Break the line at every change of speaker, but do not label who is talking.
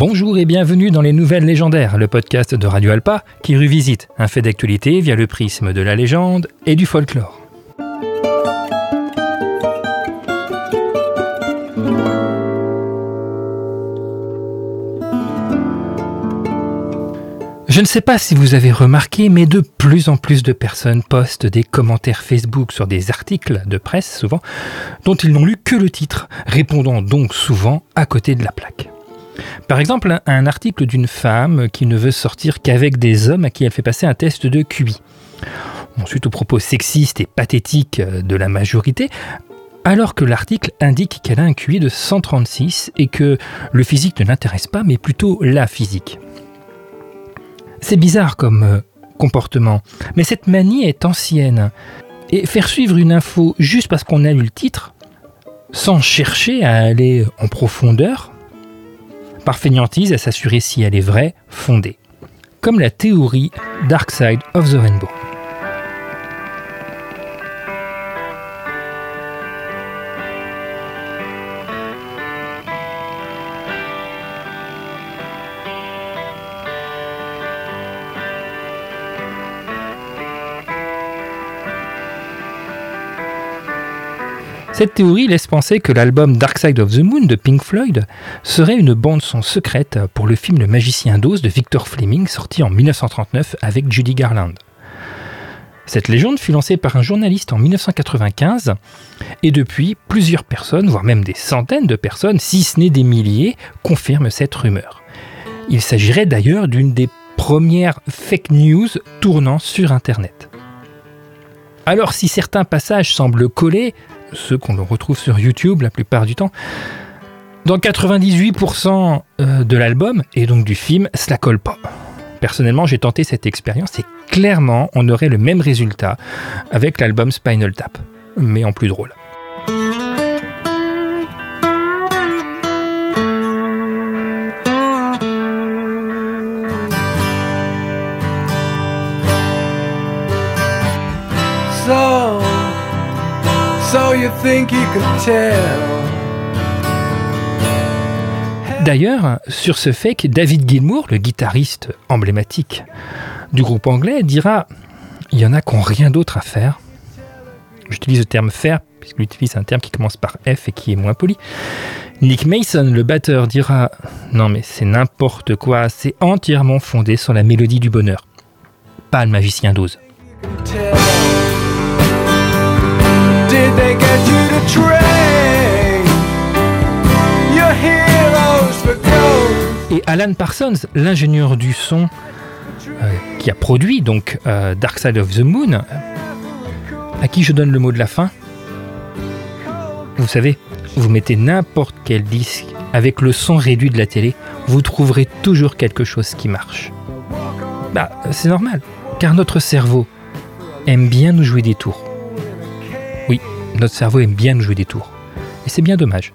Bonjour et bienvenue dans les Nouvelles Légendaires, le podcast de Radio Alpa qui revisite un fait d'actualité via le prisme de la légende et du folklore. Je ne sais pas si vous avez remarqué, mais de plus en plus de personnes postent des commentaires Facebook sur des articles de presse, souvent, dont ils n'ont lu que le titre, répondant donc souvent à côté de la plaque. Par exemple, un article d'une femme qui ne veut sortir qu'avec des hommes à qui elle fait passer un test de QI. Ensuite, aux propos sexistes et pathétiques de la majorité, alors que l'article indique qu'elle a un QI de 136 et que le physique ne l'intéresse pas, mais plutôt la physique. C'est bizarre comme euh, comportement, mais cette manie est ancienne. Et faire suivre une info juste parce qu'on a lu le titre, sans chercher à aller en profondeur, par fainéantise à s'assurer si elle est vraie, fondée. Comme la théorie Dark Side of the Rainbow. Cette théorie laisse penser que l'album Dark Side of the Moon de Pink Floyd serait une bande-son secrète pour le film Le Magicien d'Oz de Victor Fleming sorti en 1939 avec Judy Garland. Cette légende fut lancée par un journaliste en 1995 et depuis, plusieurs personnes, voire même des centaines de personnes, si ce n'est des milliers, confirment cette rumeur. Il s'agirait d'ailleurs d'une des premières fake news tournant sur Internet. Alors si certains passages semblent coller, ceux qu'on retrouve sur YouTube la plupart du temps. Dans 98% euh, de l'album et donc du film, cela colle pas. Personnellement, j'ai tenté cette expérience et clairement, on aurait le même résultat avec l'album Spinal Tap, mais en plus drôle. D'ailleurs, sur ce fake, David Gilmour, le guitariste emblématique du groupe anglais, dira Il y en a qui n'ont rien d'autre à faire. J'utilise le terme faire, puisqu'il utilise un terme qui commence par F et qui est moins poli. Nick Mason, le batteur, dira Non, mais c'est n'importe quoi, c'est entièrement fondé sur la mélodie du bonheur. Pas le magicien d'Oz. Et Alan Parsons, l'ingénieur du son euh, qui a produit donc euh, Dark Side of the Moon, à qui je donne le mot de la fin. Vous savez, vous mettez n'importe quel disque avec le son réduit de la télé, vous trouverez toujours quelque chose qui marche. Bah, c'est normal, car notre cerveau aime bien nous jouer des tours. Notre cerveau aime bien nous jouer des tours. Et c'est bien dommage.